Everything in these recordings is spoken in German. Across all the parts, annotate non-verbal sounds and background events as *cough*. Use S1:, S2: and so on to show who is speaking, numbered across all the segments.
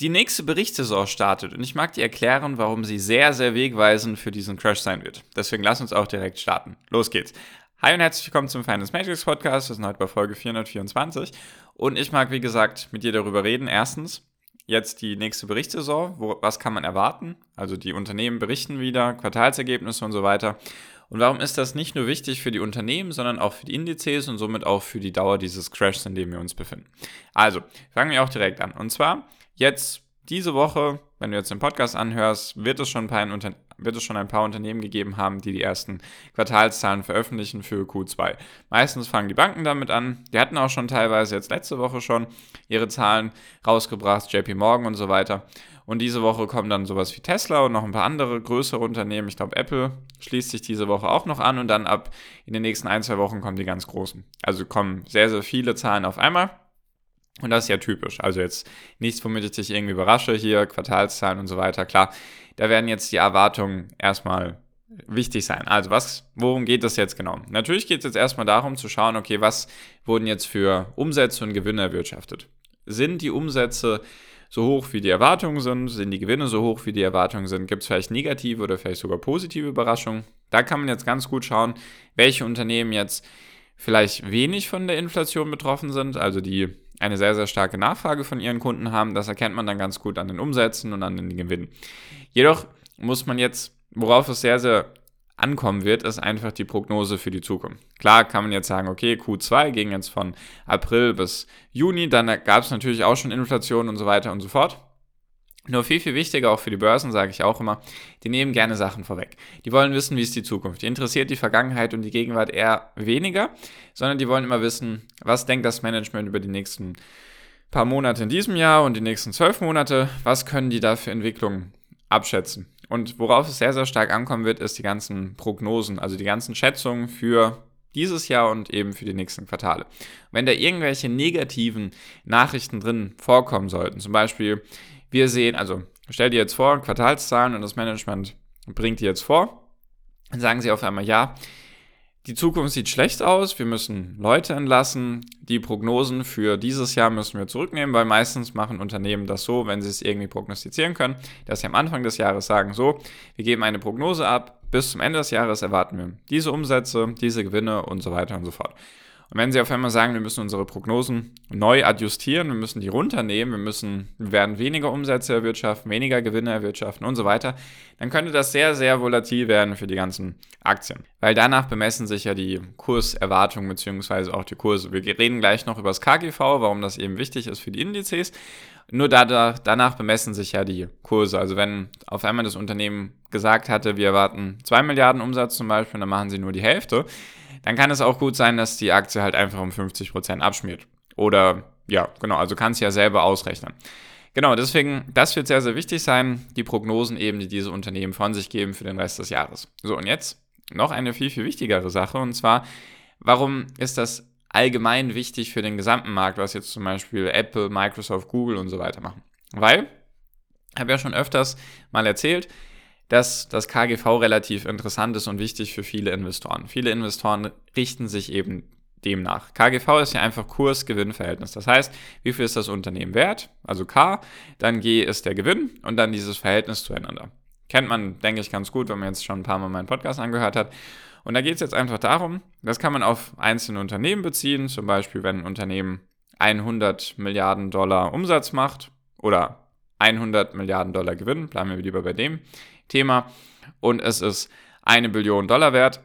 S1: Die nächste Berichtssaison startet und ich mag dir erklären, warum sie sehr, sehr wegweisend für diesen Crash sein wird. Deswegen lass uns auch direkt starten. Los geht's. Hi und herzlich willkommen zum Finance Matrix Podcast. Wir sind heute bei Folge 424 und ich mag, wie gesagt, mit dir darüber reden. Erstens, jetzt die nächste Berichtssaison. Wo, was kann man erwarten? Also die Unternehmen berichten wieder, Quartalsergebnisse und so weiter. Und warum ist das nicht nur wichtig für die Unternehmen, sondern auch für die Indizes und somit auch für die Dauer dieses Crashs, in dem wir uns befinden? Also, fangen wir auch direkt an. Und zwar Jetzt diese Woche, wenn du jetzt den Podcast anhörst, wird es schon ein paar, wird es schon ein paar Unternehmen gegeben haben, die die ersten Quartalszahlen veröffentlichen für Q2. Meistens fangen die Banken damit an. Die hatten auch schon teilweise jetzt letzte Woche schon ihre Zahlen rausgebracht, JP Morgan und so weiter. Und diese Woche kommen dann sowas wie Tesla und noch ein paar andere größere Unternehmen. Ich glaube, Apple schließt sich diese Woche auch noch an und dann ab in den nächsten ein, zwei Wochen kommen die ganz großen. Also kommen sehr, sehr viele Zahlen auf einmal. Und das ist ja typisch. Also jetzt nichts, womit ich dich irgendwie überrasche, hier Quartalszahlen und so weiter. Klar, da werden jetzt die Erwartungen erstmal wichtig sein. Also was, worum geht es jetzt genau? Natürlich geht es jetzt erstmal darum zu schauen, okay, was wurden jetzt für Umsätze und Gewinne erwirtschaftet? Sind die Umsätze so hoch, wie die Erwartungen sind? Sind die Gewinne so hoch, wie die Erwartungen sind? Gibt es vielleicht negative oder vielleicht sogar positive Überraschungen? Da kann man jetzt ganz gut schauen, welche Unternehmen jetzt vielleicht wenig von der Inflation betroffen sind, also die eine sehr, sehr starke Nachfrage von ihren Kunden haben. Das erkennt man dann ganz gut an den Umsätzen und an den Gewinnen. Jedoch muss man jetzt, worauf es sehr, sehr ankommen wird, ist einfach die Prognose für die Zukunft. Klar kann man jetzt sagen, okay, Q2 ging jetzt von April bis Juni, dann gab es natürlich auch schon Inflation und so weiter und so fort. Nur viel, viel wichtiger auch für die Börsen, sage ich auch immer, die nehmen gerne Sachen vorweg. Die wollen wissen, wie ist die Zukunft. Die interessiert die Vergangenheit und die Gegenwart eher weniger, sondern die wollen immer wissen, was denkt das Management über die nächsten paar Monate in diesem Jahr und die nächsten zwölf Monate, was können die da für Entwicklungen abschätzen. Und worauf es sehr, sehr stark ankommen wird, ist die ganzen Prognosen, also die ganzen Schätzungen für dieses Jahr und eben für die nächsten Quartale. Wenn da irgendwelche negativen Nachrichten drin vorkommen sollten, zum Beispiel wir sehen, also stell dir jetzt vor, Quartalszahlen und das Management bringt die jetzt vor. Dann sagen sie auf einmal, ja, die Zukunft sieht schlecht aus, wir müssen Leute entlassen, die Prognosen für dieses Jahr müssen wir zurücknehmen, weil meistens machen Unternehmen das so, wenn sie es irgendwie prognostizieren können, dass sie am Anfang des Jahres sagen, so, wir geben eine Prognose ab, bis zum Ende des Jahres erwarten wir diese Umsätze, diese Gewinne und so weiter und so fort. Und wenn Sie auf einmal sagen, wir müssen unsere Prognosen neu adjustieren, wir müssen die runternehmen, wir müssen, wir werden weniger Umsätze erwirtschaften, weniger Gewinne erwirtschaften und so weiter, dann könnte das sehr, sehr volatil werden für die ganzen Aktien. Weil danach bemessen sich ja die Kurserwartungen bzw. auch die Kurse. Wir reden gleich noch über das KGV, warum das eben wichtig ist für die Indizes. Nur da, danach bemessen sich ja die Kurse. Also wenn auf einmal das Unternehmen gesagt hatte, wir erwarten 2 Milliarden Umsatz zum Beispiel, dann machen sie nur die Hälfte, dann kann es auch gut sein, dass die Aktie halt einfach um 50% abschmiert. Oder ja, genau, also kannst du ja selber ausrechnen. Genau, deswegen, das wird sehr, sehr wichtig sein, die Prognosen eben, die diese Unternehmen von sich geben für den Rest des Jahres. So, und jetzt noch eine viel, viel wichtigere Sache, und zwar, warum ist das allgemein wichtig für den gesamten Markt, was jetzt zum Beispiel Apple, Microsoft, Google und so weiter machen? Weil, ich habe ja schon öfters mal erzählt, dass das KGV relativ interessant ist und wichtig für viele Investoren. Viele Investoren richten sich eben demnach. KGV ist ja einfach Kurs-Gewinn-Verhältnis. Das heißt, wie viel ist das Unternehmen wert? Also K, dann G ist der Gewinn und dann dieses Verhältnis zueinander. Kennt man, denke ich, ganz gut, wenn man jetzt schon ein paar Mal meinen Podcast angehört hat. Und da geht es jetzt einfach darum, das kann man auf einzelne Unternehmen beziehen, zum Beispiel wenn ein Unternehmen 100 Milliarden Dollar Umsatz macht oder 100 Milliarden Dollar Gewinn, bleiben wir lieber bei dem Thema, und es ist eine Billion Dollar wert,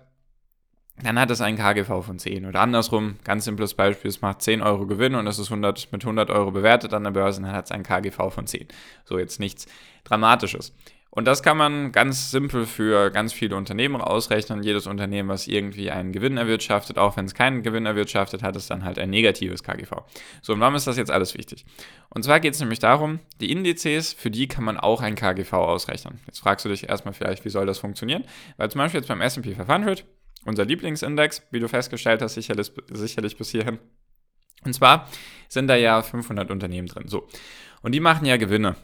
S1: dann hat es einen KGV von 10. Oder andersrum, ganz simples Beispiel, es macht 10 Euro Gewinn und es ist 100, mit 100 Euro bewertet an der Börse, dann hat es einen KGV von 10. So jetzt nichts Dramatisches. Und das kann man ganz simpel für ganz viele Unternehmen ausrechnen. Jedes Unternehmen, was irgendwie einen Gewinn erwirtschaftet, auch wenn es keinen Gewinn erwirtschaftet, hat es dann halt ein negatives KGV. So, und warum ist das jetzt alles wichtig? Und zwar geht es nämlich darum, die Indizes, für die kann man auch ein KGV ausrechnen. Jetzt fragst du dich erstmal vielleicht, wie soll das funktionieren? Weil zum Beispiel jetzt beim S&P 500, unser Lieblingsindex, wie du festgestellt hast, sicherlich, sicherlich bis hierhin. Und zwar sind da ja 500 Unternehmen drin. So. Und die machen ja Gewinne.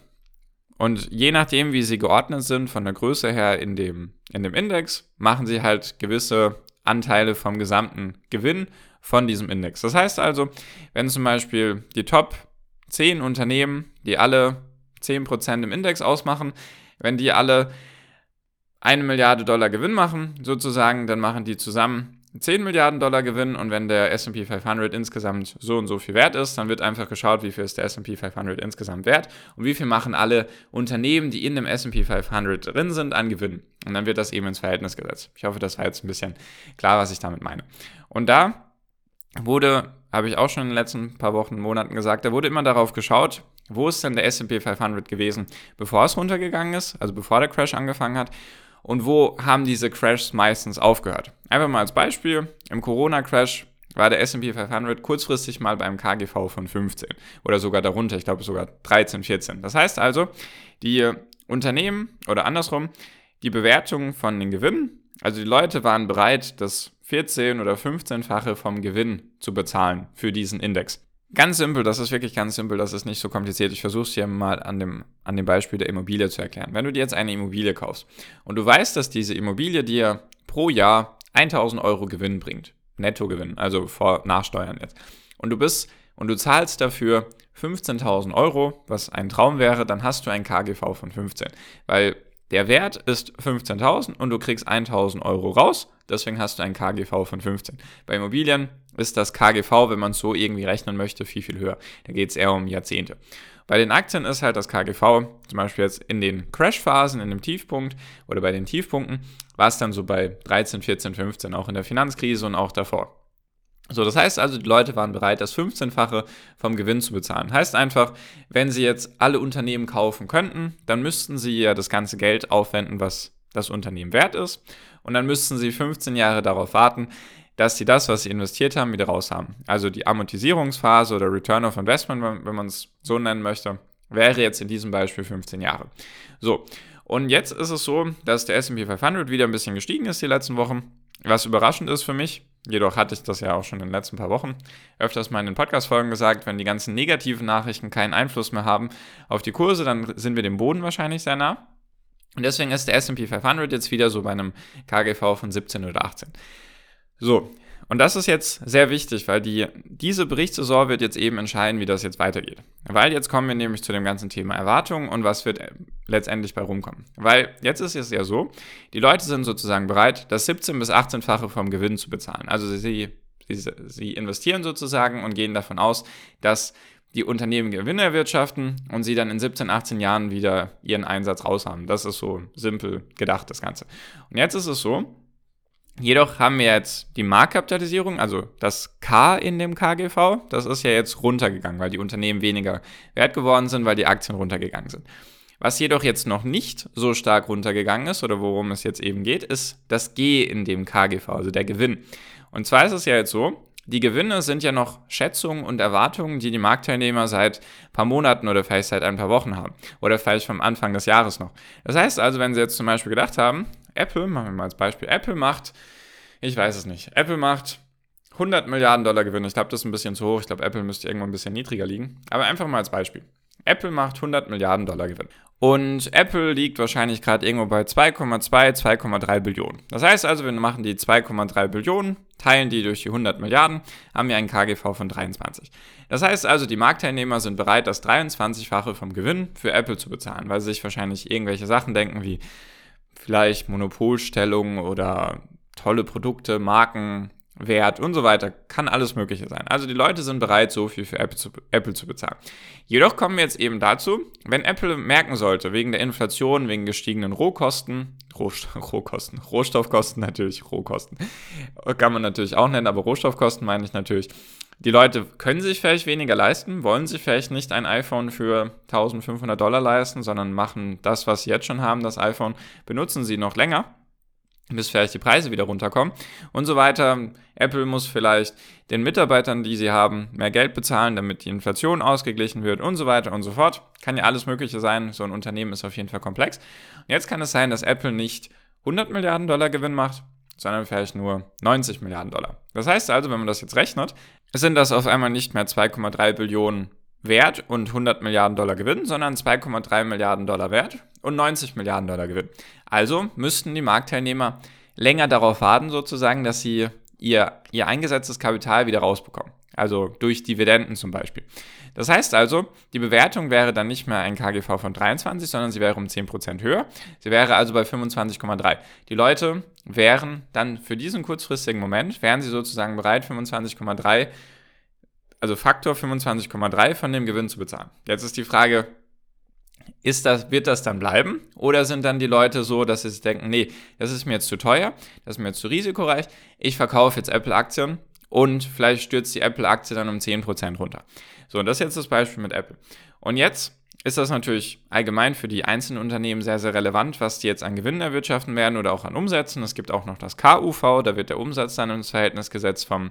S1: Und je nachdem, wie sie geordnet sind, von der Größe her in dem, in dem Index, machen sie halt gewisse Anteile vom gesamten Gewinn von diesem Index. Das heißt also, wenn zum Beispiel die Top 10 Unternehmen, die alle 10% im Index ausmachen, wenn die alle eine Milliarde Dollar Gewinn machen, sozusagen, dann machen die zusammen 10 Milliarden Dollar Gewinn und wenn der SP 500 insgesamt so und so viel wert ist, dann wird einfach geschaut, wie viel ist der SP 500 insgesamt wert und wie viel machen alle Unternehmen, die in dem SP 500 drin sind, an Gewinn. Und dann wird das eben ins Verhältnis gesetzt. Ich hoffe, das war jetzt ein bisschen klar, was ich damit meine. Und da wurde, habe ich auch schon in den letzten paar Wochen, Monaten gesagt, da wurde immer darauf geschaut, wo ist denn der SP 500 gewesen, bevor es runtergegangen ist, also bevor der Crash angefangen hat und wo haben diese Crashs meistens aufgehört. Einfach mal als Beispiel, im Corona-Crash war der S&P 500 kurzfristig mal beim KGV von 15 oder sogar darunter, ich glaube sogar 13, 14. Das heißt also, die Unternehmen oder andersrum, die Bewertung von den Gewinnen, also die Leute waren bereit, das 14 oder 15-fache vom Gewinn zu bezahlen für diesen Index. Ganz simpel, das ist wirklich ganz simpel, das ist nicht so kompliziert. Ich versuche es dir mal an dem, an dem Beispiel der Immobilie zu erklären. Wenn du dir jetzt eine Immobilie kaufst und du weißt, dass diese Immobilie dir pro Jahr 1000 Euro Gewinn bringt, Nettogewinn, also vor Nachsteuern jetzt, und du bist und du zahlst dafür 15.000 Euro, was ein Traum wäre, dann hast du ein KGV von 15, weil der Wert ist 15.000 und du kriegst 1.000 Euro raus, deswegen hast du ein KGV von 15. Bei Immobilien ist das KGV, wenn man so irgendwie rechnen möchte, viel, viel höher. Da geht es eher um Jahrzehnte. Bei den Aktien ist halt das KGV, zum Beispiel jetzt in den Crash-Phasen, in dem Tiefpunkt oder bei den Tiefpunkten, war es dann so bei 13, 14, 15, auch in der Finanzkrise und auch davor. So, das heißt also, die Leute waren bereit, das 15-fache vom Gewinn zu bezahlen. Heißt einfach, wenn sie jetzt alle Unternehmen kaufen könnten, dann müssten sie ja das ganze Geld aufwenden, was das Unternehmen wert ist. Und dann müssten sie 15 Jahre darauf warten, dass sie das, was sie investiert haben, wieder raus haben. Also die Amortisierungsphase oder Return of Investment, wenn man es so nennen möchte, wäre jetzt in diesem Beispiel 15 Jahre. So, und jetzt ist es so, dass der SP 500 wieder ein bisschen gestiegen ist die letzten Wochen, was überraschend ist für mich. Jedoch hatte ich das ja auch schon in den letzten paar Wochen öfters mal in den Podcast-Folgen gesagt, wenn die ganzen negativen Nachrichten keinen Einfluss mehr haben auf die Kurse, dann sind wir dem Boden wahrscheinlich sehr nah. Und deswegen ist der SP 500 jetzt wieder so bei einem KGV von 17 oder 18. So, und das ist jetzt sehr wichtig, weil die, diese Berichtssaison wird jetzt eben entscheiden, wie das jetzt weitergeht. Weil jetzt kommen wir nämlich zu dem ganzen Thema Erwartungen und was wird letztendlich bei rumkommen. Weil jetzt ist es ja so, die Leute sind sozusagen bereit, das 17- bis 18-fache vom Gewinn zu bezahlen. Also sie, sie, sie investieren sozusagen und gehen davon aus, dass die Unternehmen Gewinne erwirtschaften und sie dann in 17, 18 Jahren wieder ihren Einsatz raus haben. Das ist so simpel gedacht, das Ganze. Und jetzt ist es so, Jedoch haben wir jetzt die Marktkapitalisierung, also das K in dem KGV, das ist ja jetzt runtergegangen, weil die Unternehmen weniger wert geworden sind, weil die Aktien runtergegangen sind. Was jedoch jetzt noch nicht so stark runtergegangen ist oder worum es jetzt eben geht, ist das G in dem KGV, also der Gewinn. Und zwar ist es ja jetzt so, die Gewinne sind ja noch Schätzungen und Erwartungen, die die Marktteilnehmer seit ein paar Monaten oder vielleicht seit ein paar Wochen haben. Oder vielleicht vom Anfang des Jahres noch. Das heißt also, wenn sie jetzt zum Beispiel gedacht haben, Apple, machen wir mal als Beispiel, Apple macht, ich weiß es nicht, Apple macht 100 Milliarden Dollar Gewinn. Ich glaube, das ist ein bisschen zu hoch. Ich glaube, Apple müsste irgendwo ein bisschen niedriger liegen. Aber einfach mal als Beispiel. Apple macht 100 Milliarden Dollar Gewinn. Und Apple liegt wahrscheinlich gerade irgendwo bei 2,2, 2,3 Billionen. Das heißt also, wir machen die 2,3 Billionen, teilen die durch die 100 Milliarden, haben wir einen KGV von 23. Das heißt also, die Marktteilnehmer sind bereit, das 23-fache vom Gewinn für Apple zu bezahlen, weil sie sich wahrscheinlich irgendwelche Sachen denken wie vielleicht Monopolstellung oder tolle Produkte, Marken, Wert und so weiter. Kann alles Mögliche sein. Also die Leute sind bereit, so viel für Apple zu, Apple zu bezahlen. Jedoch kommen wir jetzt eben dazu, wenn Apple merken sollte, wegen der Inflation, wegen gestiegenen Rohkosten, Rohst *laughs* Rohkosten, Rohstoffkosten natürlich, Rohkosten, kann man natürlich auch nennen, aber Rohstoffkosten meine ich natürlich. Die Leute können sich vielleicht weniger leisten, wollen sich vielleicht nicht ein iPhone für 1500 Dollar leisten, sondern machen das, was sie jetzt schon haben, das iPhone, benutzen sie noch länger bis vielleicht die Preise wieder runterkommen und so weiter. Apple muss vielleicht den Mitarbeitern, die sie haben, mehr Geld bezahlen, damit die Inflation ausgeglichen wird und so weiter und so fort. Kann ja alles Mögliche sein. So ein Unternehmen ist auf jeden Fall komplex. Und jetzt kann es sein, dass Apple nicht 100 Milliarden Dollar Gewinn macht, sondern vielleicht nur 90 Milliarden Dollar. Das heißt also, wenn man das jetzt rechnet, sind das auf einmal nicht mehr 2,3 Billionen Wert und 100 Milliarden Dollar Gewinn, sondern 2,3 Milliarden Dollar Wert und 90 Milliarden Dollar Gewinn. Also müssten die Marktteilnehmer länger darauf warten, sozusagen, dass sie ihr, ihr eingesetztes Kapital wieder rausbekommen. Also durch Dividenden zum Beispiel. Das heißt also, die Bewertung wäre dann nicht mehr ein KGV von 23, sondern sie wäre um 10% höher. Sie wäre also bei 25,3. Die Leute wären dann für diesen kurzfristigen Moment, wären sie sozusagen bereit, 25,3, also Faktor 25,3 von dem Gewinn zu bezahlen. Jetzt ist die Frage, ist das, wird das dann bleiben? Oder sind dann die Leute so, dass sie denken, nee, das ist mir jetzt zu teuer, das ist mir jetzt zu risikoreich, ich verkaufe jetzt Apple-Aktien und vielleicht stürzt die Apple-Aktie dann um 10% runter. So, und das ist jetzt das Beispiel mit Apple. Und jetzt ist das natürlich allgemein für die einzelnen Unternehmen sehr, sehr relevant, was die jetzt an Gewinnen erwirtschaften werden oder auch an Umsätzen. Es gibt auch noch das KUV, da wird der Umsatz dann ins Verhältnis gesetzt vom,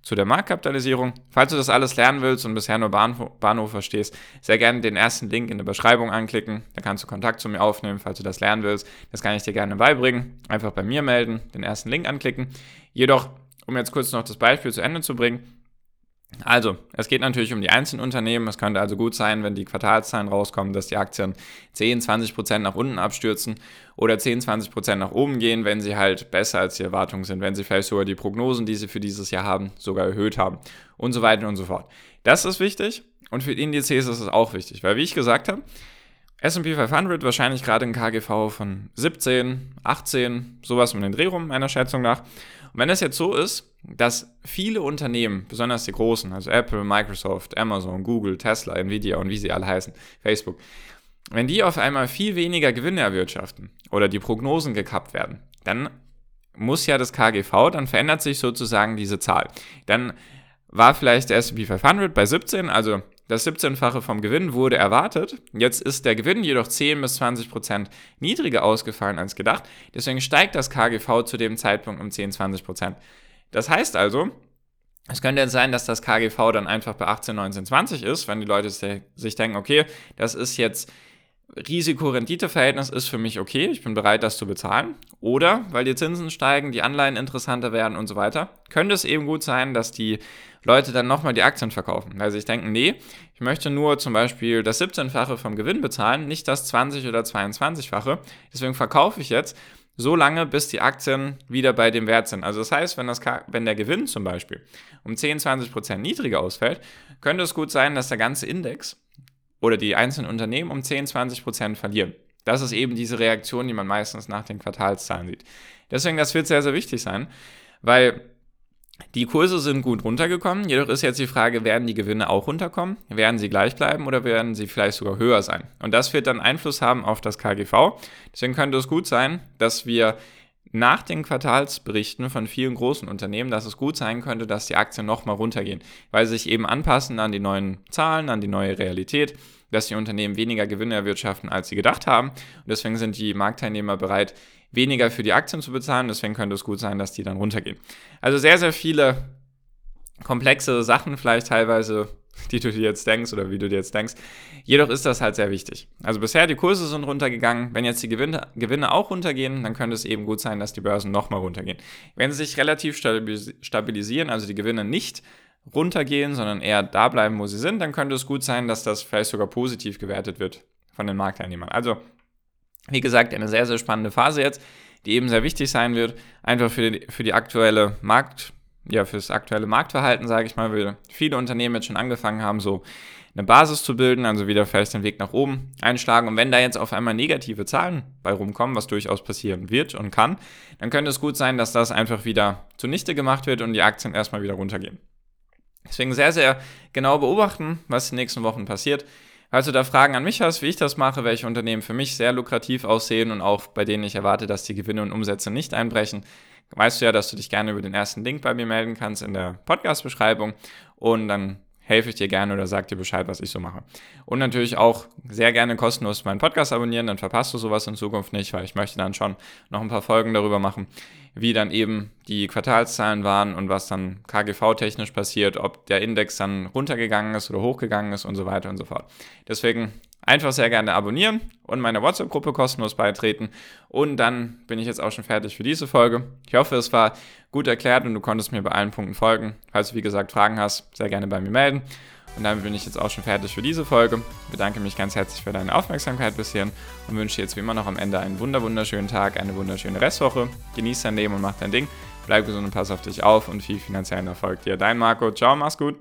S1: zu der Marktkapitalisierung. Falls du das alles lernen willst und bisher nur Bahnhof, Bahnhof verstehst, sehr gerne den ersten Link in der Beschreibung anklicken. Da kannst du Kontakt zu mir aufnehmen, falls du das lernen willst. Das kann ich dir gerne beibringen. Einfach bei mir melden, den ersten Link anklicken. Jedoch um jetzt kurz noch das Beispiel zu Ende zu bringen. Also, es geht natürlich um die einzelnen Unternehmen. Es könnte also gut sein, wenn die Quartalszahlen rauskommen, dass die Aktien 10, 20 Prozent nach unten abstürzen oder 10, 20 Prozent nach oben gehen, wenn sie halt besser als die Erwartungen sind, wenn sie vielleicht sogar die Prognosen, die sie für dieses Jahr haben, sogar erhöht haben und so weiter und so fort. Das ist wichtig und für Indizes ist es auch wichtig, weil wie ich gesagt habe, S&P 500 wahrscheinlich gerade ein KGV von 17, 18, sowas um den Dreh rum, meiner Schätzung nach. Und wenn es jetzt so ist, dass viele Unternehmen, besonders die großen, also Apple, Microsoft, Amazon, Google, Tesla, Nvidia und wie sie alle heißen, Facebook, wenn die auf einmal viel weniger Gewinne erwirtschaften oder die Prognosen gekappt werden, dann muss ja das KGV, dann verändert sich sozusagen diese Zahl. Dann war vielleicht der S&P 500 bei 17, also das 17-fache vom Gewinn wurde erwartet. Jetzt ist der Gewinn jedoch 10 bis 20 Prozent niedriger ausgefallen als gedacht. Deswegen steigt das KGV zu dem Zeitpunkt um 10, 20 Prozent. Das heißt also, es könnte jetzt sein, dass das KGV dann einfach bei 18, 19, 20 ist, wenn die Leute sich denken, okay, das ist jetzt Risiko-Rendite-Verhältnis ist für mich okay, ich bin bereit, das zu bezahlen. Oder weil die Zinsen steigen, die Anleihen interessanter werden und so weiter, könnte es eben gut sein, dass die Leute dann nochmal die Aktien verkaufen, weil sie sich denken, nee, ich möchte nur zum Beispiel das 17-fache vom Gewinn bezahlen, nicht das 20 oder 22-fache. Deswegen verkaufe ich jetzt so lange, bis die Aktien wieder bei dem Wert sind. Also das heißt, wenn, das, wenn der Gewinn zum Beispiel um 10, 20 Prozent niedriger ausfällt, könnte es gut sein, dass der ganze Index oder die einzelnen Unternehmen um 10, 20 Prozent verlieren. Das ist eben diese Reaktion, die man meistens nach den Quartalszahlen sieht. Deswegen, das wird sehr, sehr wichtig sein, weil die Kurse sind gut runtergekommen, jedoch ist jetzt die Frage, werden die Gewinne auch runterkommen? Werden sie gleich bleiben oder werden sie vielleicht sogar höher sein? Und das wird dann Einfluss haben auf das KGV. Deswegen könnte es gut sein, dass wir nach den Quartalsberichten von vielen großen Unternehmen, dass es gut sein könnte, dass die Aktien nochmal runtergehen, weil sie sich eben anpassen an die neuen Zahlen, an die neue Realität, dass die Unternehmen weniger Gewinne erwirtschaften, als sie gedacht haben. Und deswegen sind die Marktteilnehmer bereit, weniger für die Aktien zu bezahlen. Deswegen könnte es gut sein, dass die dann runtergehen. Also sehr, sehr viele komplexe Sachen, vielleicht teilweise die du dir jetzt denkst oder wie du dir jetzt denkst. Jedoch ist das halt sehr wichtig. Also bisher die Kurse sind runtergegangen. Wenn jetzt die Gewinne, Gewinne auch runtergehen, dann könnte es eben gut sein, dass die Börsen nochmal runtergehen. Wenn sie sich relativ stabilisieren, also die Gewinne nicht runtergehen, sondern eher da bleiben, wo sie sind, dann könnte es gut sein, dass das vielleicht sogar positiv gewertet wird von den Marktteilnehmern. Also, wie gesagt, eine sehr, sehr spannende Phase jetzt, die eben sehr wichtig sein wird, einfach für die, für die aktuelle Markt- ja, fürs aktuelle Marktverhalten, sage ich mal, weil viele Unternehmen jetzt schon angefangen haben, so eine Basis zu bilden, also wieder vielleicht den Weg nach oben einschlagen. Und wenn da jetzt auf einmal negative Zahlen bei rumkommen, was durchaus passieren wird und kann, dann könnte es gut sein, dass das einfach wieder zunichte gemacht wird und die Aktien erstmal wieder runtergehen. Deswegen sehr, sehr genau beobachten, was in den nächsten Wochen passiert. Falls du da Fragen an mich hast, wie ich das mache, welche Unternehmen für mich sehr lukrativ aussehen und auch bei denen ich erwarte, dass die Gewinne und Umsätze nicht einbrechen, weißt du ja, dass du dich gerne über den ersten Link bei mir melden kannst in der Podcast-Beschreibung und dann helfe ich dir gerne oder sag dir Bescheid, was ich so mache. Und natürlich auch sehr gerne kostenlos meinen Podcast abonnieren, dann verpasst du sowas in Zukunft nicht, weil ich möchte dann schon noch ein paar Folgen darüber machen, wie dann eben die Quartalszahlen waren und was dann KGV-technisch passiert, ob der Index dann runtergegangen ist oder hochgegangen ist und so weiter und so fort. Deswegen Einfach sehr gerne abonnieren und meiner WhatsApp-Gruppe kostenlos beitreten. Und dann bin ich jetzt auch schon fertig für diese Folge. Ich hoffe, es war gut erklärt und du konntest mir bei allen Punkten folgen. Falls du, wie gesagt, Fragen hast, sehr gerne bei mir melden. Und damit bin ich jetzt auch schon fertig für diese Folge. Ich bedanke mich ganz herzlich für deine Aufmerksamkeit bis hierhin und wünsche jetzt wie immer noch am Ende einen wunderschönen Tag, eine wunderschöne Restwoche. Genieß dein Leben und mach dein Ding. Bleib gesund und pass auf dich auf und viel finanziellen Erfolg dir. Dein Marco. Ciao, mach's gut.